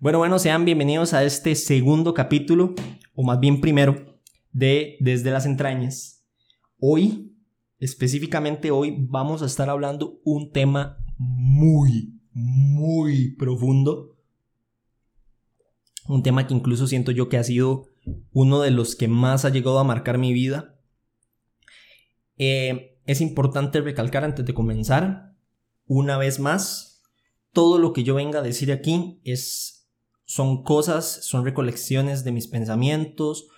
Bueno, bueno, sean bienvenidos a este segundo capítulo, o más bien primero, de Desde las entrañas. Hoy, específicamente hoy, vamos a estar hablando un tema muy, muy profundo. Un tema que incluso siento yo que ha sido uno de los que más ha llegado a marcar mi vida. Eh, es importante recalcar antes de comenzar, una vez más, todo lo que yo venga a decir aquí es son cosas, son recolecciones de mis pensamientos,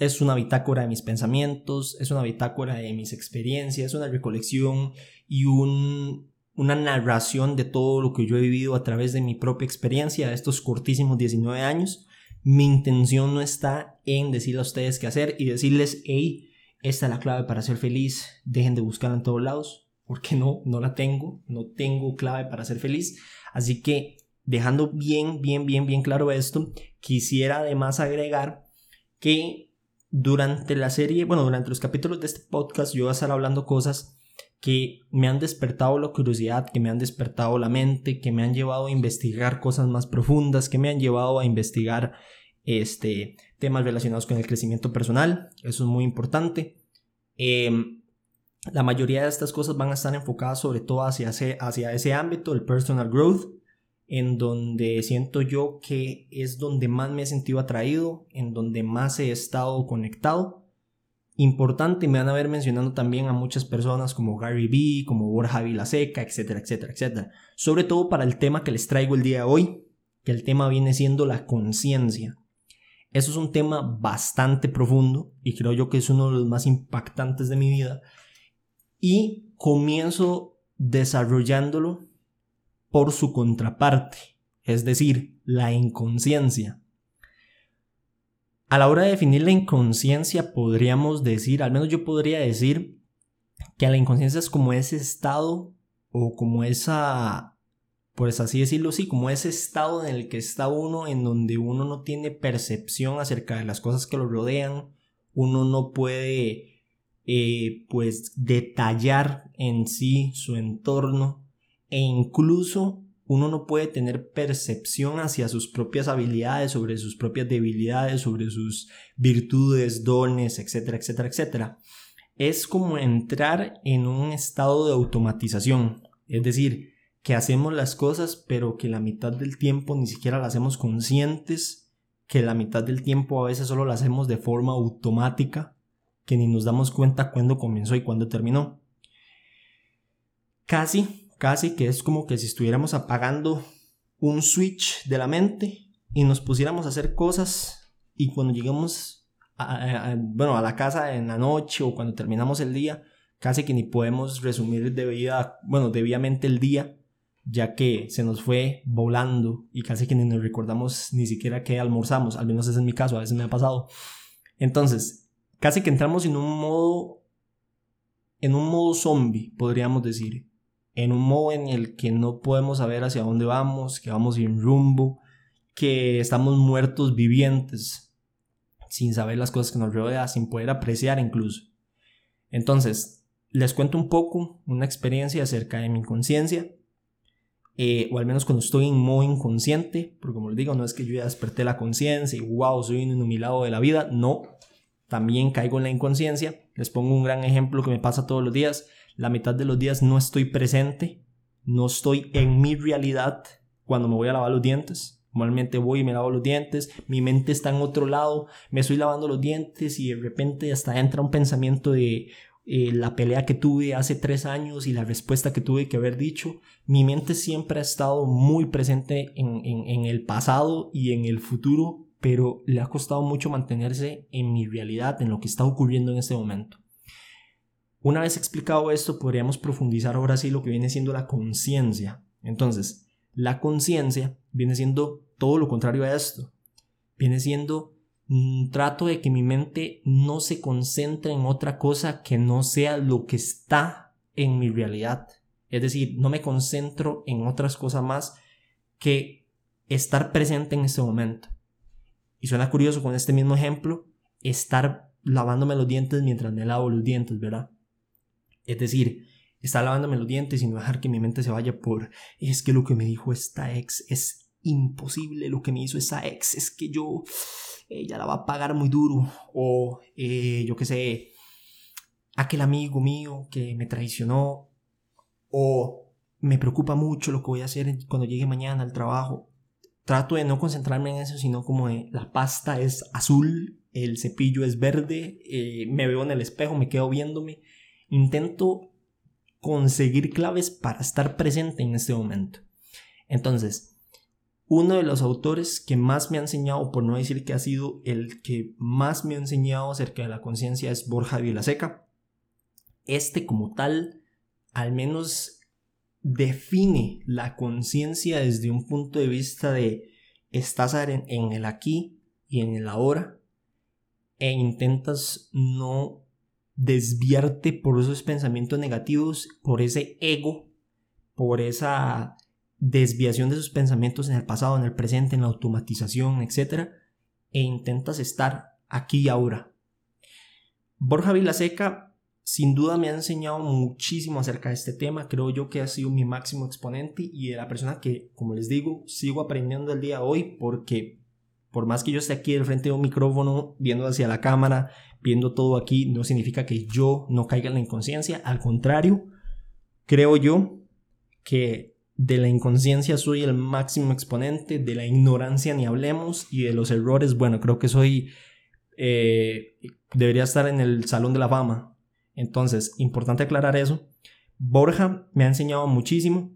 es una bitácora de mis pensamientos, es una bitácora de mis experiencias, es una recolección y un, una narración de todo lo que yo he vivido a través de mi propia experiencia de estos cortísimos 19 años. Mi intención no está en decirle a ustedes qué hacer y decirles, hey, esta es la clave para ser feliz, dejen de buscarla en todos lados, porque no, no la tengo, no tengo clave para ser feliz. Así que dejando bien, bien, bien, bien claro esto, quisiera además agregar que durante la serie, bueno, durante los capítulos de este podcast yo voy a estar hablando cosas que me han despertado la curiosidad, que me han despertado la mente, que me han llevado a investigar cosas más profundas, que me han llevado a investigar este, temas relacionados con el crecimiento personal. Eso es muy importante. Em, la mayoría de estas cosas van a estar enfocadas sobre todo hacia hacia ese ámbito, el personal growth en donde siento yo que es donde más me he sentido atraído, en donde más he estado conectado. Importante, me van a ver mencionando también a muchas personas como Gary Vee, como Borja Vilaseca, etcétera, etcétera, etcétera. Sobre todo para el tema que les traigo el día de hoy, que el tema viene siendo la conciencia. Eso es un tema bastante profundo y creo yo que es uno de los más impactantes de mi vida. Y comienzo desarrollándolo por su contraparte, es decir, la inconsciencia. A la hora de definir la inconsciencia podríamos decir, al menos yo podría decir, que la inconsciencia es como ese estado o como esa, pues así decirlo, sí, como ese estado en el que está uno, en donde uno no tiene percepción acerca de las cosas que lo rodean, uno no puede, eh, pues, detallar en sí su entorno, e incluso uno no puede tener percepción hacia sus propias habilidades, sobre sus propias debilidades, sobre sus virtudes, dones, etcétera, etcétera, etcétera. Es como entrar en un estado de automatización, es decir, que hacemos las cosas pero que la mitad del tiempo ni siquiera las hacemos conscientes, que la mitad del tiempo a veces solo las hacemos de forma automática, que ni nos damos cuenta cuándo comenzó y cuándo terminó. Casi casi que es como que si estuviéramos apagando un switch de la mente y nos pusiéramos a hacer cosas y cuando lleguemos a, bueno, a la casa en la noche o cuando terminamos el día, casi que ni podemos resumir bueno, debidamente el día, ya que se nos fue volando y casi que ni nos recordamos ni siquiera que almorzamos, al menos ese es mi caso, a veces me ha pasado. Entonces, casi que entramos en un modo, en un modo zombie, podríamos decir, en un modo en el que no podemos saber hacia dónde vamos, que vamos sin rumbo, que estamos muertos vivientes, sin saber las cosas que nos rodean, sin poder apreciar incluso. Entonces, les cuento un poco una experiencia acerca de mi inconsciencia, eh, o al menos cuando estoy en modo inconsciente, porque como les digo, no es que yo ya desperté la conciencia y wow, soy un iluminado de la vida, no, también caigo en la inconsciencia. Les pongo un gran ejemplo que me pasa todos los días la mitad de los días no estoy presente, no estoy en mi realidad cuando me voy a lavar los dientes. Normalmente voy y me lavo los dientes, mi mente está en otro lado, me estoy lavando los dientes y de repente hasta entra un pensamiento de eh, la pelea que tuve hace tres años y la respuesta que tuve que haber dicho. Mi mente siempre ha estado muy presente en, en el pasado y en el futuro, pero le ha costado mucho mantenerse en mi realidad, en lo que está ocurriendo en este momento. Una vez explicado esto, podríamos profundizar ahora sí lo que viene siendo la conciencia. Entonces, la conciencia viene siendo todo lo contrario a esto. Viene siendo un trato de que mi mente no se concentre en otra cosa que no sea lo que está en mi realidad. Es decir, no me concentro en otras cosas más que estar presente en este momento. Y suena curioso con este mismo ejemplo, estar lavándome los dientes mientras me lavo los dientes, ¿verdad? Es decir, estar lavándome los dientes y no dejar que mi mente se vaya por, es que lo que me dijo esta ex es imposible lo que me hizo esa ex, es que yo, ella la va a pagar muy duro, o eh, yo qué sé, aquel amigo mío que me traicionó, o me preocupa mucho lo que voy a hacer cuando llegue mañana al trabajo. Trato de no concentrarme en eso, sino como de la pasta es azul, el cepillo es verde, eh, me veo en el espejo, me quedo viéndome. Intento conseguir claves para estar presente en este momento. Entonces, uno de los autores que más me ha enseñado, por no decir que ha sido el que más me ha enseñado acerca de la conciencia, es Borja Vilaseca. Este como tal, al menos define la conciencia desde un punto de vista de estás en, en el aquí y en el ahora e intentas no desviarte por esos pensamientos negativos, por ese ego, por esa desviación de sus pensamientos en el pasado, en el presente, en la automatización, etc. E intentas estar aquí y ahora. Borja Vilaseca sin duda me ha enseñado muchísimo acerca de este tema, creo yo que ha sido mi máximo exponente y de la persona que, como les digo, sigo aprendiendo el día de hoy porque por más que yo esté aquí al frente de un micrófono, viendo hacia la cámara, viendo todo aquí, no significa que yo no caiga en la inconsciencia. Al contrario, creo yo que de la inconsciencia soy el máximo exponente, de la ignorancia ni hablemos, y de los errores, bueno, creo que soy... Eh, debería estar en el Salón de la Fama. Entonces, importante aclarar eso. Borja me ha enseñado muchísimo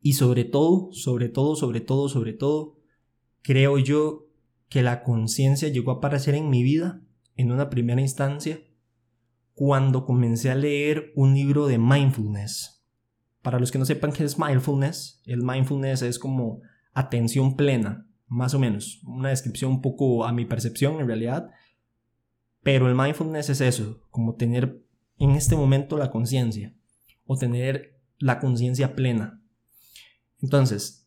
y sobre todo, sobre todo, sobre todo, sobre todo, creo yo que la conciencia llegó a aparecer en mi vida en una primera instancia cuando comencé a leer un libro de mindfulness. Para los que no sepan qué es mindfulness, el mindfulness es como atención plena, más o menos, una descripción un poco a mi percepción en realidad, pero el mindfulness es eso, como tener en este momento la conciencia o tener la conciencia plena. Entonces,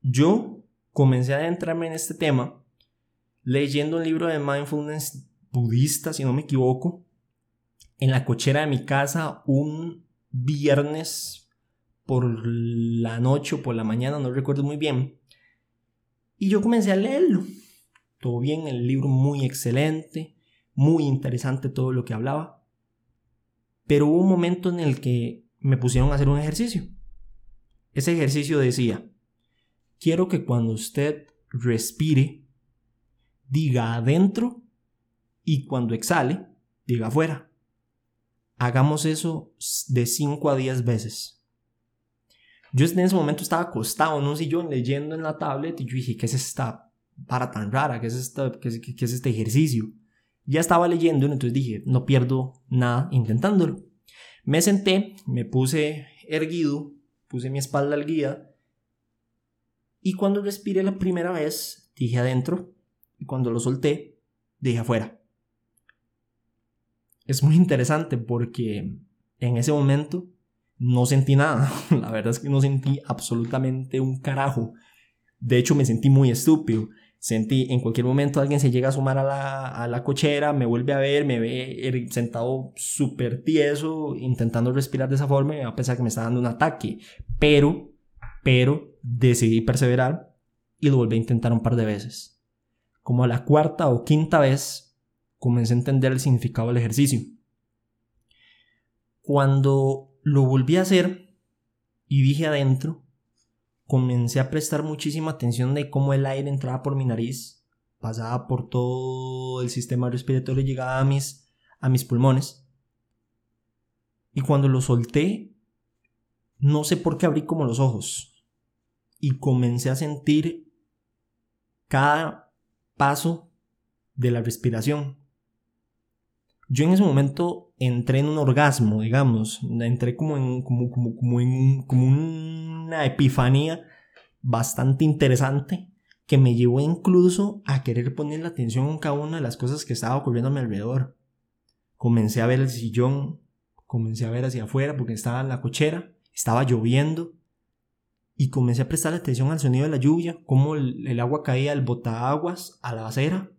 yo comencé a adentrarme en este tema leyendo un libro de mindfulness budista, si no me equivoco, en la cochera de mi casa un viernes por la noche o por la mañana, no recuerdo muy bien. Y yo comencé a leerlo. Todo bien, el libro muy excelente, muy interesante todo lo que hablaba. Pero hubo un momento en el que me pusieron a hacer un ejercicio. Ese ejercicio decía, quiero que cuando usted respire, diga adentro y cuando exhale, diga afuera. Hagamos eso de 5 a 10 veces. Yo en ese momento estaba acostado en un sillón leyendo en la tablet y dije, ¿qué es esta para tan rara? ¿Qué es, esta, qué es, este ejercicio? Ya estaba leyendo, entonces dije, no pierdo nada intentándolo. Me senté, me puse erguido, puse mi espalda al guía y cuando respiré la primera vez, dije adentro. Y cuando lo solté, dije afuera. Es muy interesante porque en ese momento no sentí nada. La verdad es que no sentí absolutamente un carajo. De hecho, me sentí muy estúpido. Sentí en cualquier momento alguien se llega a sumar a la, a la cochera, me vuelve a ver, me ve er, sentado súper tieso, intentando respirar de esa forma, a pesar que me está dando un ataque. Pero pero decidí perseverar y lo volví a intentar un par de veces. Como a la cuarta o quinta vez, comencé a entender el significado del ejercicio. Cuando lo volví a hacer y dije adentro, comencé a prestar muchísima atención de cómo el aire entraba por mi nariz, pasaba por todo el sistema respiratorio y llegaba a mis, a mis pulmones. Y cuando lo solté, no sé por qué abrí como los ojos y comencé a sentir cada paso de la respiración. Yo en ese momento entré en un orgasmo, digamos, entré como en, como, como, como en una epifanía bastante interesante que me llevó incluso a querer poner la atención en cada una de las cosas que estaba ocurriendo a mi alrededor. Comencé a ver el sillón, comencé a ver hacia afuera porque estaba en la cochera, estaba lloviendo, y comencé a prestar atención al sonido de la lluvia, cómo el, agua caía del botaaguas a la acera.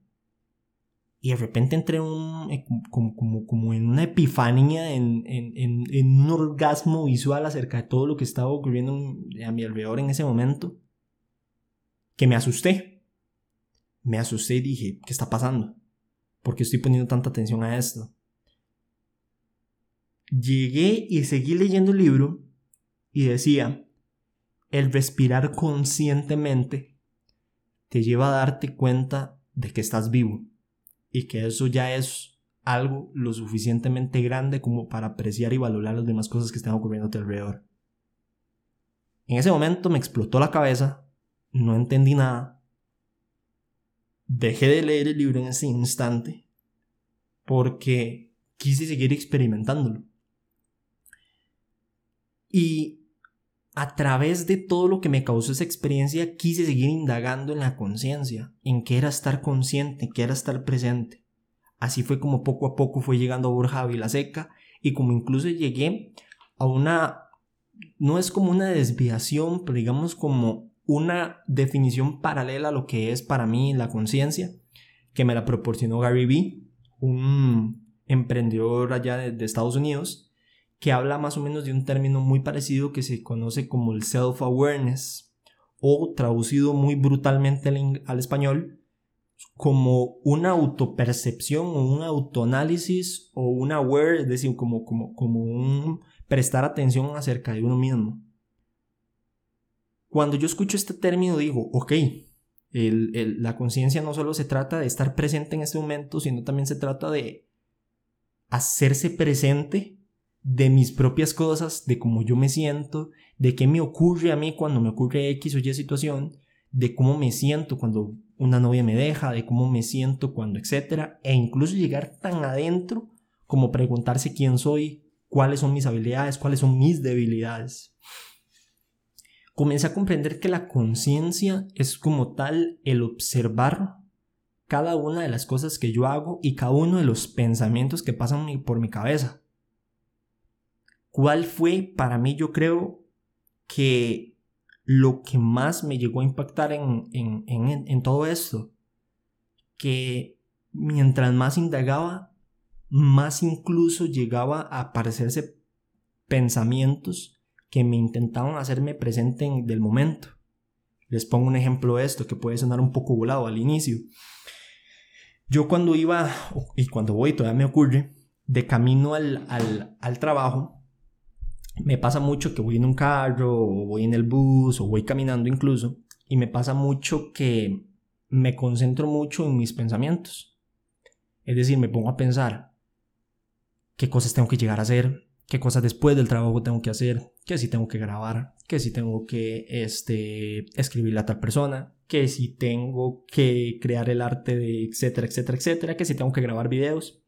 Y de repente entré un, eh, como, como, en una epifanía, en, en, en, un orgasmo visual acerca de todo lo que estaba ocurriendo a mi alrededor en ese momento. que me asusté. Me asusté y dije, ¿qué está pasando? ¿Por qué estoy poniendo tanta atención a esto? Llegué y seguí leyendo el libro y decía, el respirar conscientemente te lleva a darte cuenta de que estás vivo y que eso ya es algo lo suficientemente grande como para apreciar y valorar las demás cosas que están ocurriendo a tu alrededor. En ese momento me explotó la cabeza, no entendí nada, dejé de leer el libro en ese instante porque quise seguir experimentándolo. Y a través de todo lo que me causó esa experiencia, quise seguir indagando en la conciencia, en qué era estar consciente, qué era estar presente. Así fue como poco a poco fue llegando a Borja Vilaseca y como incluso llegué a una, no es como una desviación, pero digamos como una definición paralela a lo que es para mí la conciencia, que me la proporcionó Gary Vee, un emprendedor allá de Estados Unidos, que habla más o menos de un término muy parecido que se conoce como el self-awareness o traducido muy brutalmente al, español como una autopercepción o un autoanálisis o un aware, es decir, como, como, como un prestar atención acerca de uno mismo. Cuando yo escucho este término digo, ok, la conciencia no solo se trata de estar presente en este momento, sino también se trata de hacerse presente de mis propias cosas, de cómo yo me siento, de qué me ocurre a mí cuando me ocurre X o Y situación, de cómo me siento cuando una novia me deja, de cómo me siento cuando, etcétera, e incluso llegar tan adentro como preguntarse quién soy, cuáles son mis habilidades, cuáles son mis debilidades. Comencé a comprender que la conciencia es como tal el observar cada una de las cosas que yo hago y cada uno de los pensamientos que pasan por mi cabeza ¿Cuál fue para mí, yo creo, que lo que más me llegó a impactar en, en, todo esto? Que mientras más indagaba, más incluso llegaba a aparecerse pensamientos que me intentaban hacerme presente en del momento. Les pongo un ejemplo de esto que puede sonar un poco volado al inicio. Yo cuando iba, y cuando voy todavía me ocurre, de camino al, al, al trabajo, me pasa mucho que voy en un carro o voy en el bus o voy caminando incluso y me pasa mucho que me concentro mucho en mis pensamientos. Es decir, me pongo a pensar qué cosas tengo que llegar a hacer, qué cosas después del trabajo tengo que hacer, qué si tengo que grabar, qué si tengo que este, escribirle a tal persona, qué si tengo que crear el arte de etcétera, etcétera, etcétera, qué si tengo que grabar videos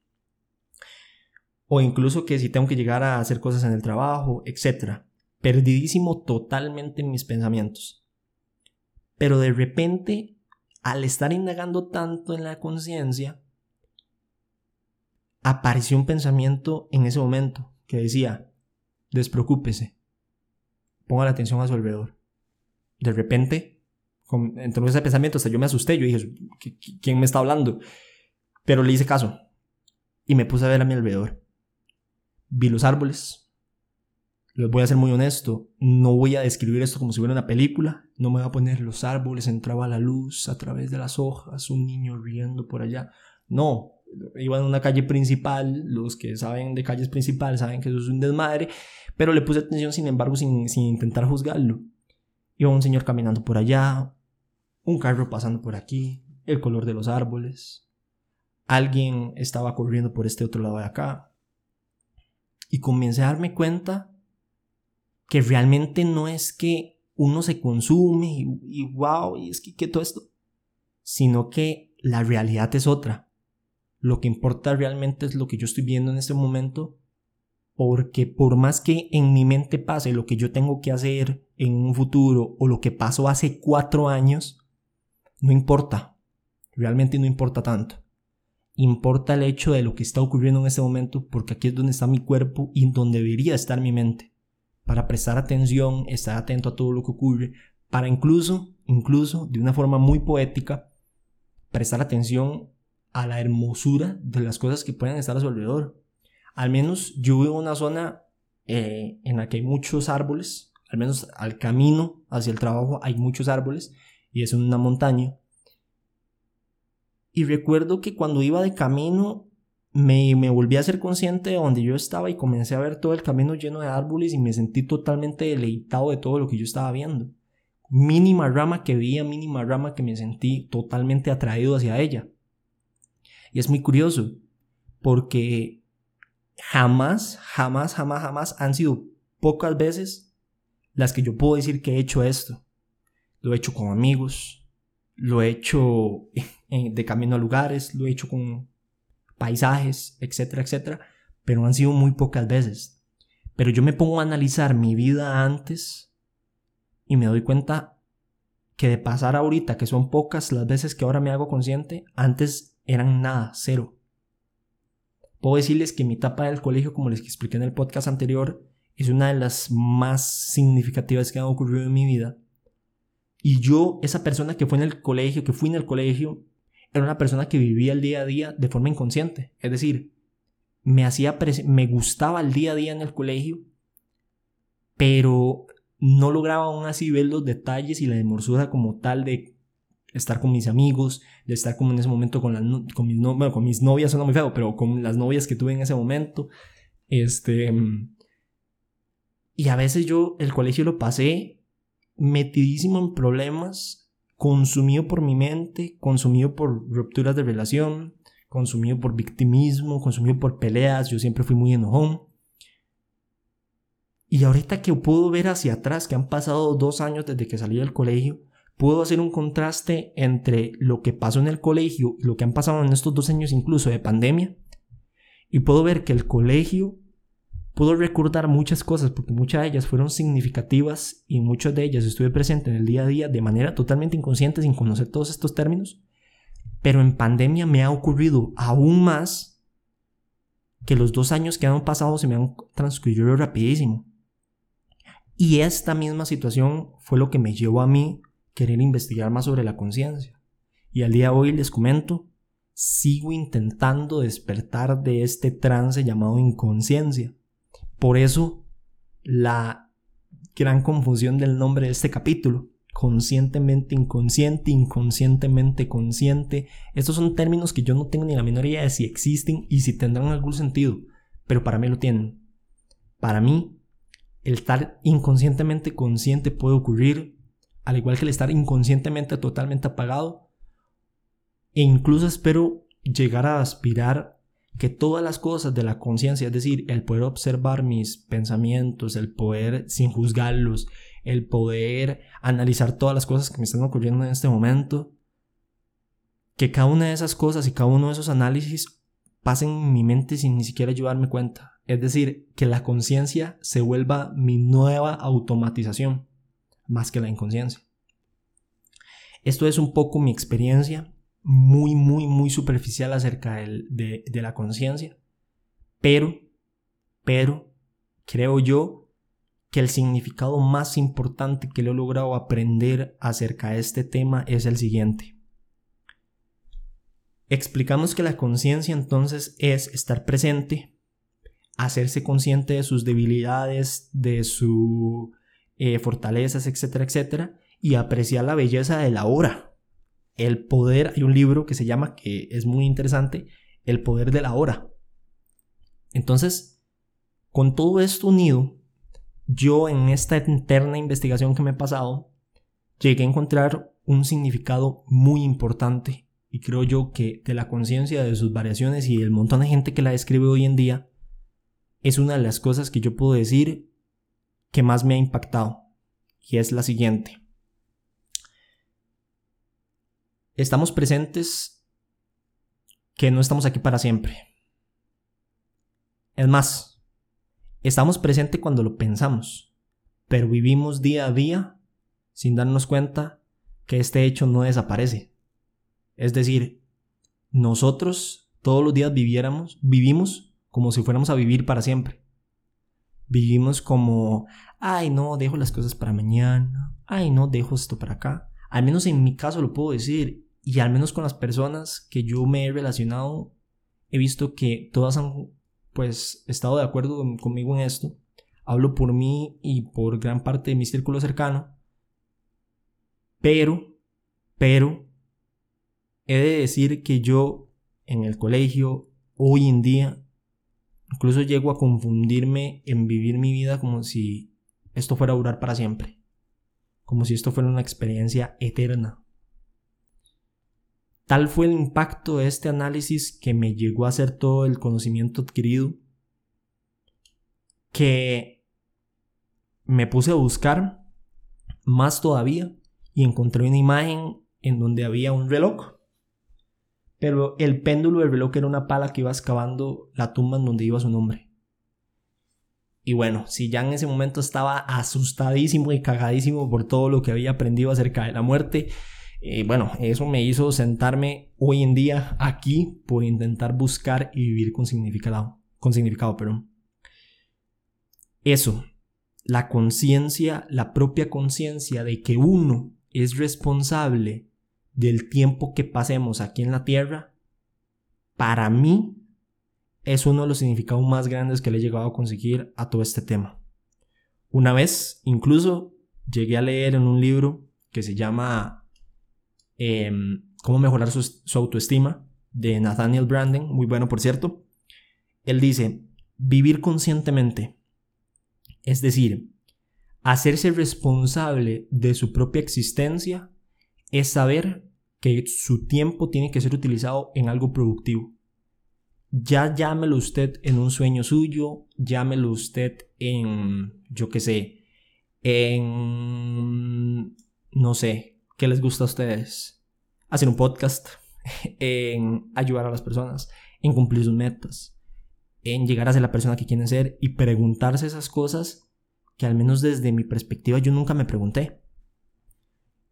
o incluso que si tengo que llegar a hacer cosas en el trabajo, etc. Perdidísimo totalmente en mis pensamientos. Pero de repente, al estar indagando tanto en la conciencia, apareció un pensamiento en ese momento que decía, despreocúpese, ponga la atención a su alrededor. De repente, entró ese pensamiento, hasta yo me asusté, yo dije, ¿quién me está hablando? Pero le hice caso y me puse a ver a mi alrededor vi los árboles. Les voy a ser muy honesto, no voy a describir esto como si fuera una película, no me voy a poner los árboles, entraba la luz a través de las hojas, un niño riendo por allá. No, iba en una calle principal, los que saben de calles principales saben que eso es un desmadre, pero le puse atención sin embargo sin, sin intentar juzgarlo. Iba un señor caminando por allá, un carro pasando por aquí, el color de los árboles, alguien estaba corriendo por este otro lado de acá, y comencé a darme cuenta que realmente no es que uno se consume y, wow, y es que, que todo esto, sino que la realidad es otra. Lo que importa realmente es lo que yo estoy viendo en este momento, porque por más que en mi mente pase lo que yo tengo que hacer en un futuro o lo que pasó hace cuatro años, no importa, realmente no importa tanto importa el hecho de lo que está ocurriendo en este momento porque aquí es donde está mi cuerpo y donde debería estar mi mente. Para prestar atención, estar atento a todo lo que ocurre, para incluso, incluso de una forma muy poética, prestar atención a la hermosura de las cosas que pueden estar a su alrededor. Al menos yo vivo en una zona eh, en la que hay muchos árboles, al menos al camino hacia el trabajo hay muchos árboles y es una montaña. Y recuerdo que cuando iba de camino me, me volví a ser consciente de donde yo estaba y comencé a ver todo el camino lleno de árboles y me sentí totalmente deleitado de todo lo que yo estaba viendo. Mínima rama que veía, mínima rama que me sentí totalmente atraído hacia ella. Y es muy curioso, porque jamás, jamás, jamás, jamás han sido pocas veces las que yo puedo decir que he hecho esto. Lo he hecho con amigos, lo he hecho de camino a lugares, lo he hecho con paisajes, etcétera, etcétera, pero han sido muy pocas veces. Pero yo me pongo a analizar mi vida antes y me doy cuenta que de pasar ahorita, que son pocas las veces que ahora me hago consciente, antes eran nada, cero. Puedo decirles que mi etapa del colegio, como les expliqué en el podcast anterior, es una de las más significativas que han ocurrido en mi vida. Y yo, esa persona que fue en el colegio, que fui en el colegio, era una persona que vivía el día a día de forma inconsciente. Es decir, me hacía me gustaba el día a día en el colegio, pero no lograba aún así ver los detalles y la demorsura como tal de estar con mis amigos, de estar como en ese momento con, las, con, mis, no, con mis novias, suena muy feo, pero con las novias que tuve en ese momento. Este. Y a veces yo el colegio lo pasé metidísimo en problemas, consumido por mi mente, consumido por rupturas de relación, consumido por victimismo, consumido por peleas. Yo siempre fui muy enojón. Y ahorita que puedo ver hacia atrás, que han pasado dos años desde que salí del colegio, puedo hacer un contraste entre lo que pasó en el colegio y lo que han pasado en estos dos años incluso de pandemia. Y puedo ver que el colegio pudo recordar muchas cosas porque muchas de ellas fueron significativas y muchas de ellas estuve presente en el día a día de manera totalmente inconsciente sin conocer todos estos términos. Pero en pandemia me ha ocurrido aún más que los dos años que han pasado se me han transcurrido rapidísimo. Y esta misma situación fue lo que me llevó a mí querer investigar más sobre la conciencia. Y al día de hoy les comento, sigo intentando despertar de este trance llamado inconsciencia. Por eso la gran confusión del nombre de este capítulo. Conscientemente inconsciente, inconscientemente consciente. Estos son términos que yo no tengo ni la menor idea de si existen y si tendrán algún sentido, pero para mí lo tienen. Para mí, el estar inconscientemente consciente puede ocurrir al igual que el estar inconscientemente totalmente apagado. E incluso espero llegar a aspirar que todas las cosas de la conciencia, es decir, el poder observar mis pensamientos, el poder sin juzgarlos, el poder analizar todas las cosas que me están ocurriendo en este momento, que cada una de esas cosas y cada uno de esos análisis pasen en mi mente sin ni siquiera llevarme cuenta. Es decir, que la conciencia se vuelva mi nueva automatización más que la inconsciencia. Esto es un poco mi experiencia, muy, muy, muy superficial acerca de, de la conciencia, pero, pero, creo yo que el significado más importante que le he logrado aprender acerca de este tema es el siguiente. Explicamos que la conciencia entonces es estar presente, hacerse consciente de sus debilidades, de su eh, fortalezas, etcétera, etcétera, y apreciar la belleza de la hora. El poder, hay un libro que se llama, que es muy interesante, El poder de la hora. Entonces, con todo esto unido, yo en esta interna investigación que me he pasado, llegué a encontrar un significado muy importante y creo yo que de la conciencia de sus variaciones y el montón de gente que la describe hoy en día, es una de las cosas que yo puedo decir que más me ha impactado y es la siguiente. Estamos presentes que no estamos aquí para siempre. Es más, estamos presentes cuando lo pensamos, pero vivimos día a día sin darnos cuenta que este hecho no desaparece. Es decir, nosotros todos los días viviéramos, vivimos como si fuéramos a vivir para siempre. Vivimos como, ay no, dejo las cosas para mañana, ay no, dejo esto para acá. Al menos en mi caso lo puedo decir, y al menos con las personas que yo me he relacionado, he visto que todas han pues estado de acuerdo conmigo en esto. Hablo por mí y por gran parte de mi círculo cercano. Pero Pero he de decir que yo en el colegio, hoy en día, incluso llego a confundirme en vivir mi vida como si esto fuera durar para siempre. Como si esto fuera una experiencia eterna. Tal fue el impacto de este análisis que me llegó a hacer todo el conocimiento adquirido que me puse a buscar más todavía y encontré una imagen en donde había un reloj. Pero el péndulo del reloj era una pala que iba excavando la tumba en donde iba su nombre. Y bueno, si ya en ese momento estaba asustadísimo y cagadísimo por todo lo que había aprendido acerca de la muerte, bueno, eso me hizo sentarme hoy en día aquí por intentar buscar y vivir con significado, con significado, perdón. Eso, la conciencia, la propia conciencia de que uno es responsable del tiempo que pasemos aquí en la Tierra, para mí es uno de los significados más grandes que le he llegado a conseguir a todo este tema. Una vez, incluso, llegué a leer en un libro que se llama em, Cómo mejorar su, su autoestima, de Nathaniel Branden, muy bueno por cierto. Él dice, vivir conscientemente es decir, hacerse responsable de su propia existencia es saber que su tiempo tiene que ser utilizado en algo productivo. Ya llámelo usted en un sueño suyo, llámelo usted en, yo qué sé, en, no sé, ¿qué les gusta a ustedes? Hacer un podcast, en ayudar a las personas, en cumplir sus metas, en llegar a ser la persona que quieren ser y preguntarse esas cosas que al menos desde mi perspectiva yo nunca me pregunté.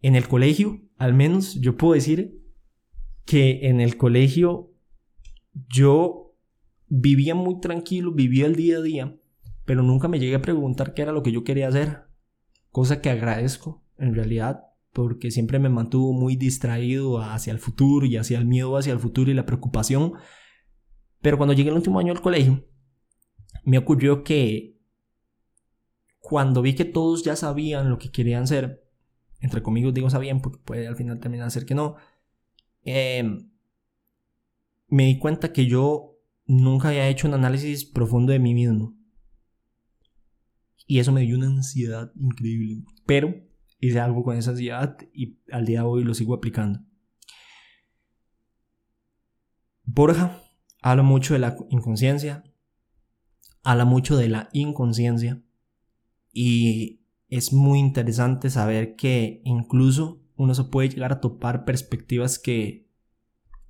En el colegio, al menos yo puedo decir que en el colegio yo vivía muy tranquilo, vivía el día a día, pero nunca me llegué a preguntar qué era lo que yo quería hacer, cosa que agradezco en realidad porque siempre me mantuvo muy distraído hacia el futuro y hacia el miedo hacia el futuro y la preocupación pero cuando llegué el último año al colegio, me ocurrió que cuando vi que todos ya sabían lo que querían ser, entre comillas digo sabían porque puede al final terminar ser que no, em, me di cuenta que yo nunca había hecho un análisis profundo de mí mismo. Y eso me dio una ansiedad increíble. Pero hice algo con esa ansiedad y al día de hoy lo sigo aplicando. Borja habla mucho de la inconsciencia, habla mucho de la inconsciencia y es muy interesante saber que incluso uno se puede llegar a topar perspectivas que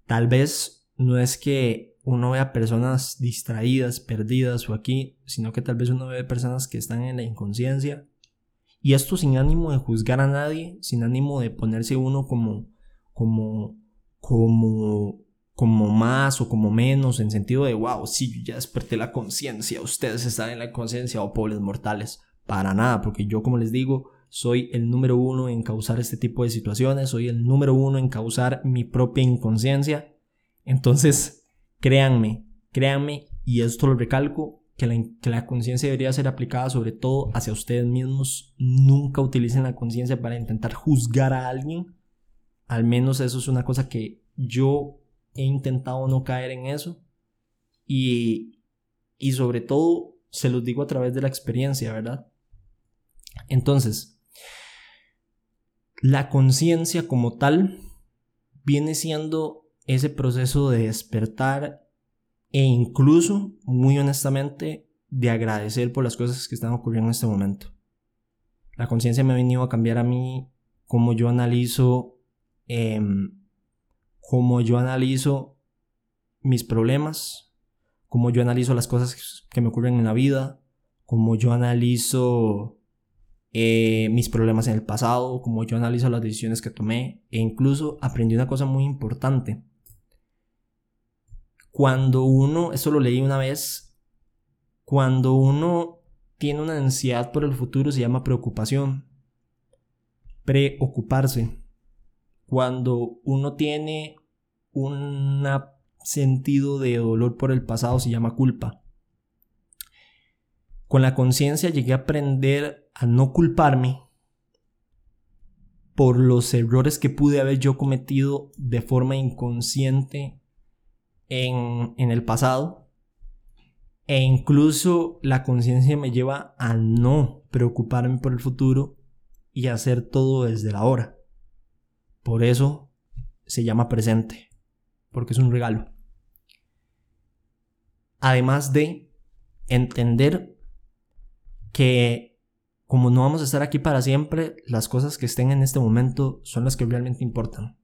tal vez no es que uno vea personas distraídas, perdidas o aquí, sino que tal vez uno ve personas que están en la inconsciencia. Y esto sin ánimo de juzgar a nadie, sin ánimo de ponerse uno como, como, como como más o como menos, en sentido de, wow, sí, ya desperté la conciencia, ustedes están en la conciencia o oh, pobres mortales. Para nada, porque yo, como les digo, soy el número uno en causar este tipo de situaciones, soy el número uno en causar mi propia inconsciencia. Entonces, créanme, créanme, y esto lo recalco, que la, que la conciencia debería ser aplicada sobre todo hacia ustedes mismos. Nunca utilicen la conciencia para intentar juzgar a alguien. Al menos eso es una cosa que yo he intentado no caer en eso y, y sobre todo se los digo a través de la experiencia, ¿verdad? Entonces, la conciencia como tal viene siendo ese proceso de despertar e incluso, muy honestamente, de agradecer por las cosas que están ocurriendo en este momento. La conciencia me ha venido a cambiar a mí como yo analizo eh, cómo yo analizo mis problemas, cómo yo analizo las cosas que me ocurren en la vida, cómo yo analizo eh, mis problemas en el pasado, cómo yo analizo las decisiones que tomé e incluso aprendí una cosa muy importante. Cuando uno, eso lo leí una vez, cuando uno tiene una ansiedad por el futuro se llama preocupación, preocuparse cuando uno tiene un sentido de dolor por el pasado se llama culpa. Con la conciencia llegué a aprender a no culparme por los errores que pude haber yo cometido de forma inconsciente en, el pasado. E incluso la conciencia me lleva a no preocuparme por el futuro y hacer todo desde la hora. Por eso se llama presente, porque es un regalo. Además de entender que como no vamos a estar aquí para siempre, las cosas que estén en este momento son las que realmente importan.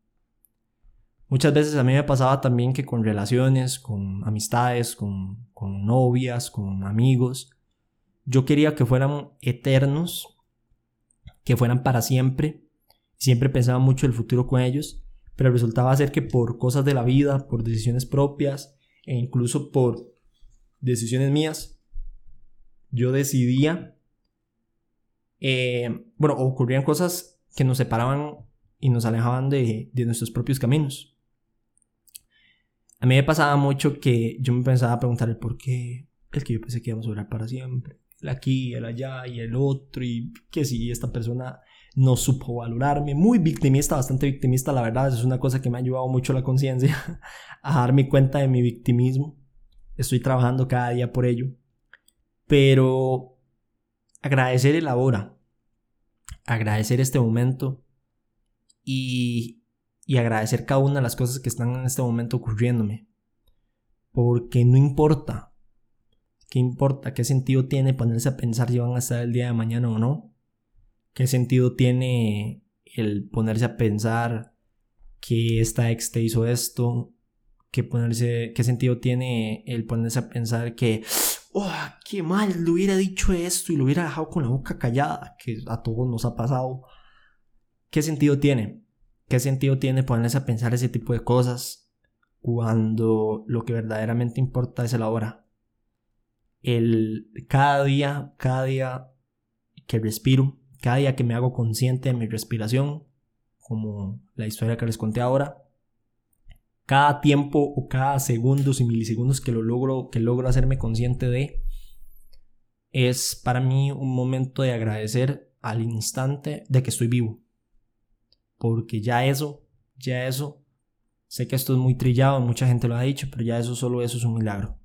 Muchas veces a mí me pasaba también que con relaciones, con amistades, con, con novias, con amigos, yo quería que fueran eternos, que fueran para siempre. Siempre pensaba mucho el futuro con ellos, pero resultaba ser que por cosas de la vida, por decisiones propias e incluso por decisiones mías, yo decidía, eh, bueno, ocurrían cosas que nos separaban y nos alejaban de, de nuestros propios caminos. A mí me pasaba mucho que yo me pensaba preguntar el por qué. Es que yo pensé que íbamos a durar para siempre. El aquí, el allá y el otro. Y que si esta persona no supo valorarme. Muy victimista, bastante victimista, la verdad. Es una cosa que me ha ayudado mucho la conciencia a darme cuenta de mi victimismo. Estoy trabajando cada día por ello. Pero agradecer el ahora. Agradecer este momento. Y y agradecer cada una de las cosas que están en este momento ocurriéndome. Porque no importa. ¿Qué importa? ¿Qué sentido tiene ponerse a pensar si van a estar el día de mañana o no? ¿Qué sentido tiene el ponerse a pensar que esta ex te hizo esto? ¿Qué, ponerse, ¿Qué sentido tiene el ponerse a pensar que, oh, qué mal, le hubiera dicho esto y lo hubiera dejado con la boca callada, que a todos nos ha pasado? ¿Qué sentido tiene? ¿Qué sentido tiene ponerse a pensar ese tipo de cosas cuando lo que verdaderamente importa es el ahora? El cada día, cada día que respiro, cada día que me hago consciente de mi respiración, como la historia que les conté ahora, cada tiempo o cada segundos y milisegundos que lo logro, que logro hacerme consciente de, es para mí un momento de agradecer al instante de que estoy vivo porque ya eso, ya eso, sé que esto es muy trillado, mucha gente lo ha dicho, pero ya eso, solo eso es un milagro.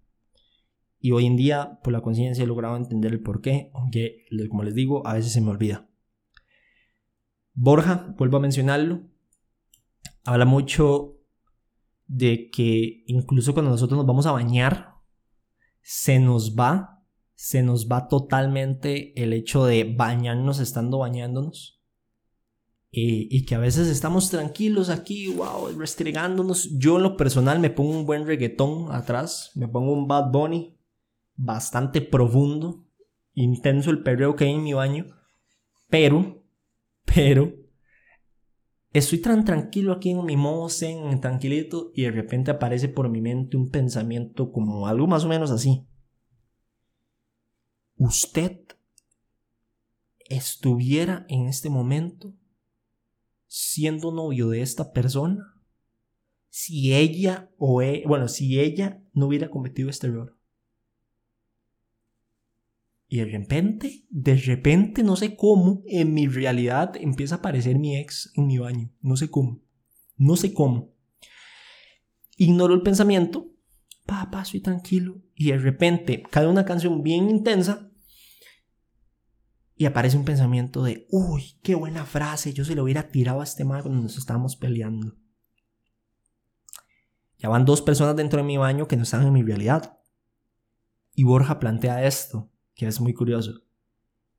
Y hoy en día, por la conciencia, he logrado entender el por qué, aunque, como les digo, a veces se me olvida. Borja, vuelvo a mencionarlo, habla mucho de que incluso cuando nosotros nos vamos a bañar, se nos va, se nos va totalmente el hecho de bañarnos estando bañándonos y que a veces estamos tranquilos aquí, wow, restregándonos. Yo en lo personal me pongo un buen reggaetón atrás, me pongo un Bad Bunny bastante profundo, intenso el perreo que hay en mi baño, pero, pero, estoy tan tranquilo aquí en mi modo zen, tranquilito, y de repente aparece por mi mente un pensamiento como algo más o menos así. Usted estuviera en este momento siendo novio de esta persona si ella o e, bueno, si ella no hubiera cometido este error. Y de repente, de repente, no sé cómo, en mi realidad empieza a aparecer mi ex en mi baño. No sé cómo. No sé cómo. Ignoro el pensamiento. Papá, soy tranquilo. Y de repente cae una canción bien intensa y aparece un pensamiento de, uy, qué buena frase, yo se lo hubiera tirado a este mago cuando nos estábamos peleando. Ya van dos personas dentro de mi baño que no están en mi realidad. Y Borja plantea esto, que es muy curioso.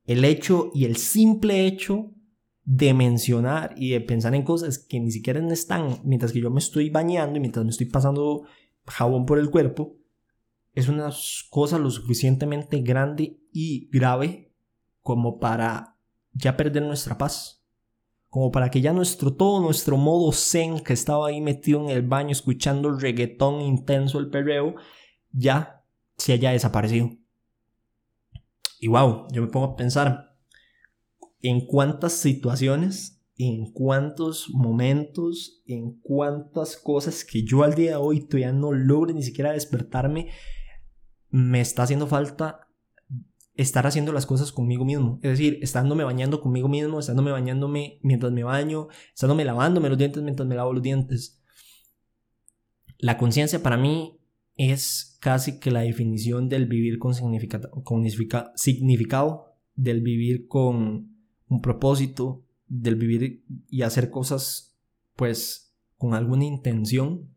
El hecho y el simple hecho de mencionar y de pensar en cosas que ni siquiera están mientras que yo me estoy bañando y mientras me estoy pasando jabón por el cuerpo, es una cosa lo suficientemente grande y grave como para ya perder nuestra paz. Como para que ya nuestro, todo nuestro modo zen que estaba ahí metido en el baño escuchando el reggaetón intenso, el perreo, ya se haya desaparecido. Y wow, yo me pongo a pensar en cuántas situaciones, en cuántos momentos, en cuántas cosas que yo al día de hoy todavía no logro ni siquiera despertarme, me está haciendo falta estar haciendo las cosas conmigo mismo. Es decir, estándome bañando conmigo mismo, estándome bañándome mientras me baño, estándome lavándome los dientes mientras me lavo los dientes. La conciencia para mí es casi que la definición del vivir con, con significado, del vivir con un propósito, del vivir y hacer cosas pues con alguna intención.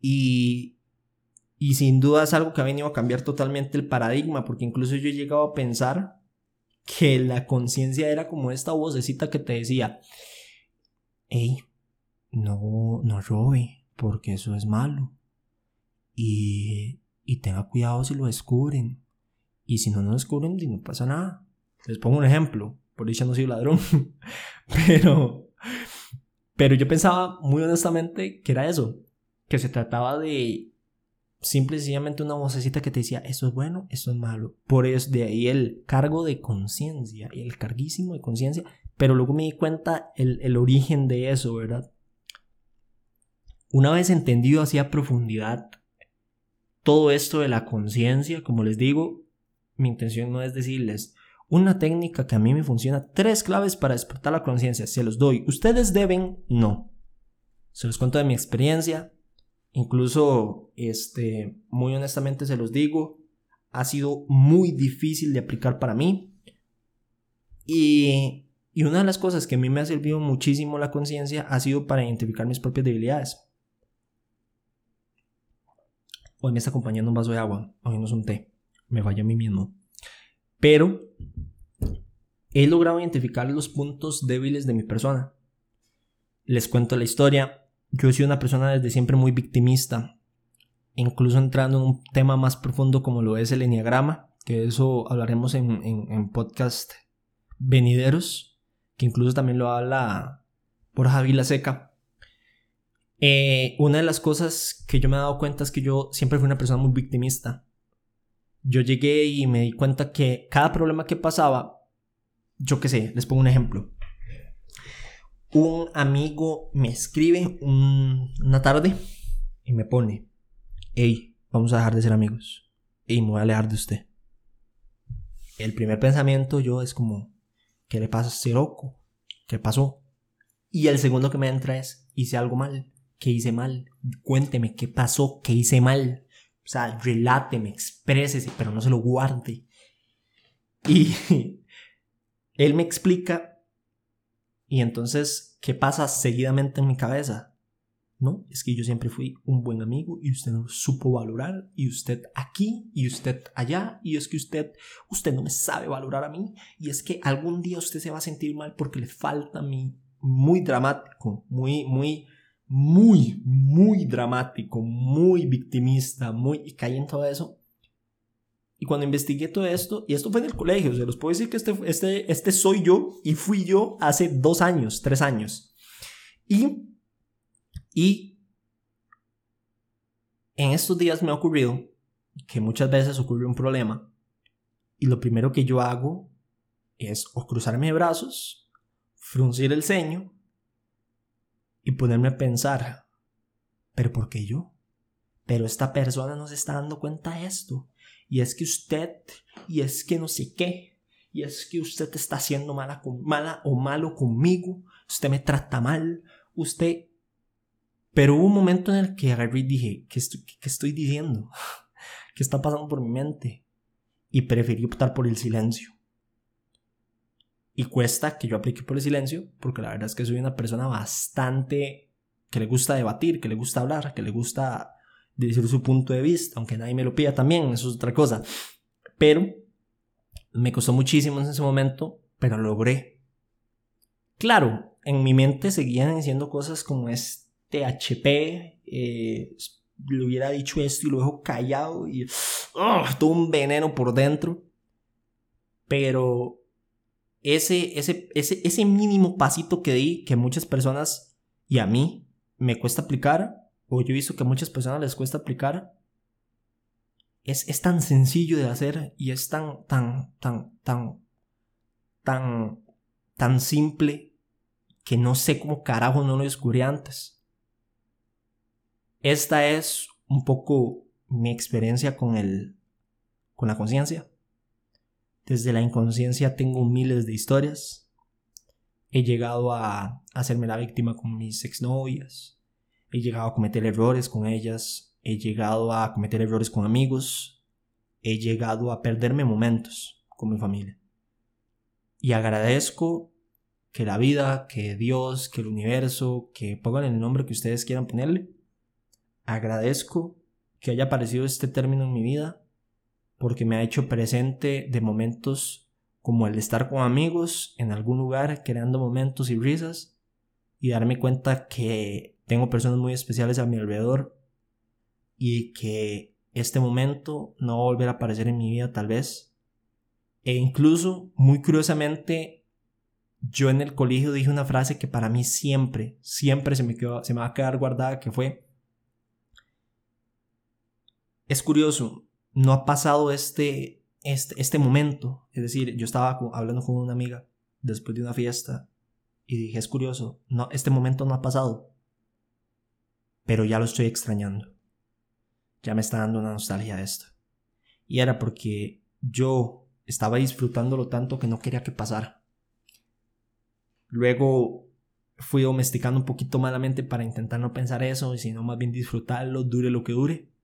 Y, y sin duda es algo que ha venido a cambiar totalmente el paradigma, porque incluso yo he llegado a pensar que la conciencia era como esta vocecita que te decía, hey, no, no robe, porque eso es malo. Y, y tenga cuidado si lo descubren. Y si no lo descubren, no pasa nada. Les pongo un ejemplo. Por dicha no soy ladrón. pero, pero yo pensaba muy honestamente que era eso. Que se trataba de simple y sencillamente una vocecita que te decía, esto es bueno, esto es malo. Por eso de ahí el cargo de conciencia, el carguísimo de conciencia. Pero luego me di cuenta el, el origen de eso, ¿verdad? Una vez entendido así a profundidad todo esto de la conciencia, como les digo, mi intención no es decirles una técnica que a mí me funciona, tres claves para despertar la conciencia, se los doy. Ustedes deben, no. Se los cuento de mi experiencia, incluso este muy honestamente se los digo, ha sido muy difícil de aplicar para mí. Y, y una de las cosas que a mí me ha servido muchísimo la conciencia ha sido para identificar mis propias debilidades. Hoy me está acompañando un vaso de agua, hoy no es un té, me falla a mí mismo. Pero he logrado identificar los puntos débiles de mi persona. Les cuento la historia. Yo he sido una persona desde siempre muy victimista, incluso entrando en un tema más profundo como lo es el enneagrama, que eso hablaremos en, en, podcast venideros, que incluso también lo habla por Javi Seca. Eh, una de las cosas que yo me he dado cuenta es que yo siempre fui una persona muy victimista. Yo llegué y me di cuenta que cada problema que pasaba, yo qué sé, les pongo un ejemplo. Un amigo me escribe una tarde y me pone, hey, vamos a dejar de ser amigos y me voy a alejar de usted. El primer pensamiento yo es como, ¿qué le pasa a este loco? ¿Qué pasó? Y el segundo que me entra es, hice algo mal ¿Qué hice mal? Cuénteme qué pasó, qué hice mal. O sea, reláteme, exprésese, pero no se lo guarde. Y él me explica. Y entonces, ¿qué pasa seguidamente en mi cabeza? No, es que yo siempre fui un buen amigo y usted no supo valorar y usted aquí y usted allá y es que usted usted no me sabe valorar a mí y es que algún día usted se va a sentir mal porque le falta a mí muy dramático, muy muy muy, muy dramático, muy victimista, muy... y caí en todo eso. Y cuando investigué todo esto, y esto fue en el colegio, se los puedo decir que este, este, este soy yo y fui yo hace dos años, tres años. Y, y en estos días me ha ocurrido que muchas veces ocurre un problema y lo primero que yo hago es o cruzarme de brazos, fruncir el ceño y ponerme a pensar, pero ¿por qué yo? Pero esta persona no se está dando cuenta de esto. Y es que usted, y es que no sé qué, y es que usted está haciendo mala, mala o malo conmigo, usted me trata mal, usted... Pero hubo un momento en el que agarré y dije, ¿qué estoy, qué estoy diciendo? ¿Qué está pasando por mi mente? Y preferí optar por el silencio. Y cuesta que yo aplique por el silencio, porque la verdad es que soy una persona bastante que le gusta debatir, que le gusta hablar, que le gusta decir su punto de vista, aunque nadie me lo pida también, eso es otra cosa. Pero me costó muchísimo en ese momento, pero logré. Claro, en mi mente seguían diciendo cosas como este HP, eh, le hubiera dicho esto y lo dejo callado y oh, todo un veneno por dentro. Pero ese, ese, ese, ese mínimo pasito que di que muchas personas y a mí me cuesta aplicar, o yo he visto que a muchas personas les cuesta aplicar, es, es tan sencillo de hacer y es tan, tan, tan, tan, tan, tan simple que no sé cómo carajo no lo descubrí antes. Esta es un poco mi experiencia con el, con la conciencia. Desde la inconsciencia tengo miles de historias. He llegado a hacerme la víctima con mis exnovias. He llegado a cometer errores con ellas. He llegado a cometer errores con amigos. He llegado a perderme momentos con mi familia. Y agradezco que la vida, que Dios, que el universo, que pongan el nombre que ustedes quieran ponerle. Agradezco que haya aparecido este término en mi vida porque me ha hecho presente de momentos como el estar con amigos en algún lugar creando momentos y risas y darme cuenta que tengo personas muy especiales a mi alrededor y que este momento no va a volver a aparecer en mi vida tal vez. E incluso, muy curiosamente, yo en el colegio dije una frase que para mí siempre, siempre se me, quedó, se me va a quedar guardada, que fue, es curioso, no ha pasado este, este, este momento. Es decir, yo estaba hablando con una amiga después de una fiesta y dije, es curioso, no, este momento no ha pasado, pero ya lo estoy extrañando. Ya me está dando una nostalgia de esto. Y era porque yo estaba disfrutándolo tanto que no quería que pasara. Luego fui domesticando un poquito malamente para intentar no pensar eso, y sino más bien disfrutarlo, dure lo que dure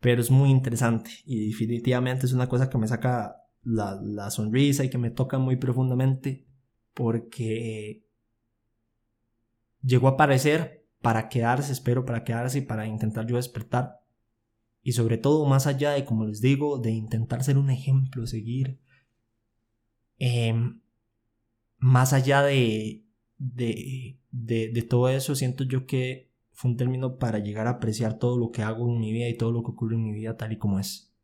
pero es muy interesante y definitivamente es una cosa que me saca la, sonrisa y que me toca muy profundamente porque llegó a aparecer para quedarse, espero para quedarse y para intentar yo despertar. Y sobre todo, más allá de, como les digo, de intentar ser un ejemplo, seguir, em, más allá de, de, de todo eso, siento yo que fue un término para llegar a apreciar todo lo que hago en mi vida y todo lo que ocurre en mi vida tal y como es.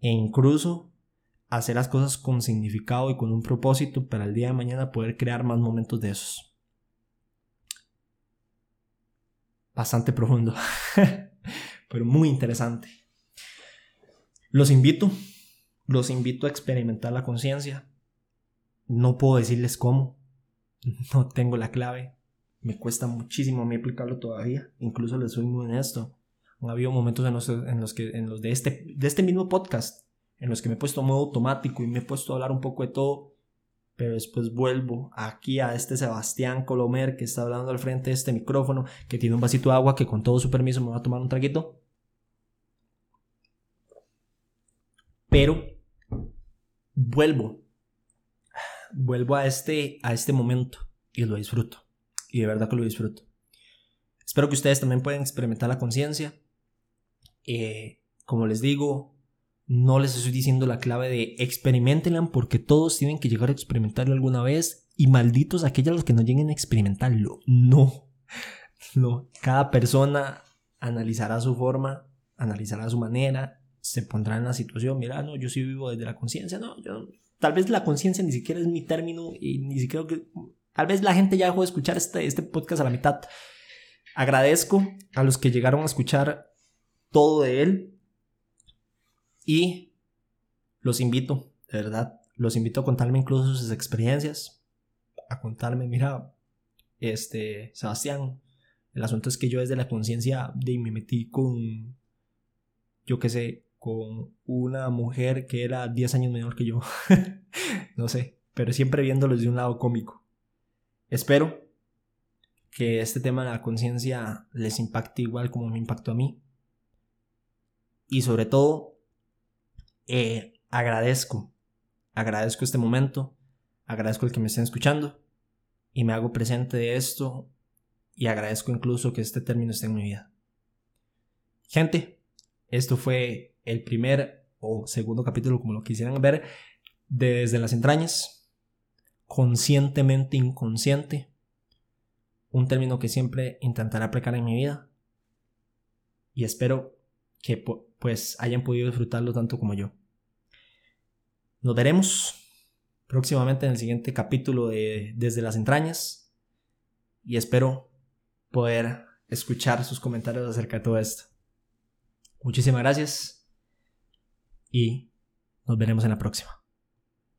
E incluso hacer las cosas con significado y con un propósito para el día de mañana poder crear más momentos de esos. Bastante profundo, pero muy interesante. Los invito, los invito a experimentar la conciencia. No puedo decirles cómo, no tengo la clave, me cuesta muchísimo a mí aplicarlo todavía. Incluso les soy muy honesto. Han habido momentos en los, en los que, en los de este, de este mismo podcast, en los que me he puesto modo automático y me he puesto a hablar un poco de todo, pero después vuelvo aquí a este Sebastián Colomer que está hablando al frente de este micrófono, que tiene un vasito de agua que con todo su permiso me va a tomar un traguito. Pero vuelvo, vuelvo a este, a este momento y lo disfruto y de verdad que lo disfruto. Espero que ustedes también puedan experimentar la conciencia. Eh, como les digo, no les estoy diciendo la clave de experimentenla porque todos tienen que llegar a experimentarlo alguna vez y malditos aquellos los que no lleguen a experimentarlo. No, no. Cada persona analizará su forma, analizará su manera, se pondrá en la situación. Mira, no, yo sí vivo desde la conciencia. No, yo tal vez la conciencia ni siquiera es mi término y ni siquiera que Tal vez la gente ya dejó de escuchar este, este podcast a la mitad. Agradezco a los que llegaron a escuchar todo de él. Y los invito, de verdad, los invito a contarme incluso sus experiencias. A contarme, mira, este, Sebastián, el asunto es que yo desde la conciencia de me metí con, yo qué sé, con una mujer que era 10 años menor que yo. no sé, pero siempre viéndolo desde un lado cómico. Espero que este tema de la conciencia les impacte igual como me impactó a mí. Y sobre todo, eh, agradezco, agradezco este momento, agradezco el que me estén escuchando y me hago presente de esto y agradezco incluso que este término esté en mi vida. Gente, esto fue el primer o segundo capítulo, como lo quisieran ver, desde las entrañas conscientemente inconsciente, un término que siempre intentaré aplicar en mi vida y espero que pues hayan podido disfrutarlo tanto como yo. Nos veremos próximamente en el siguiente capítulo de Desde las entrañas y espero poder escuchar sus comentarios acerca de todo esto. Muchísimas gracias y nos veremos en la próxima.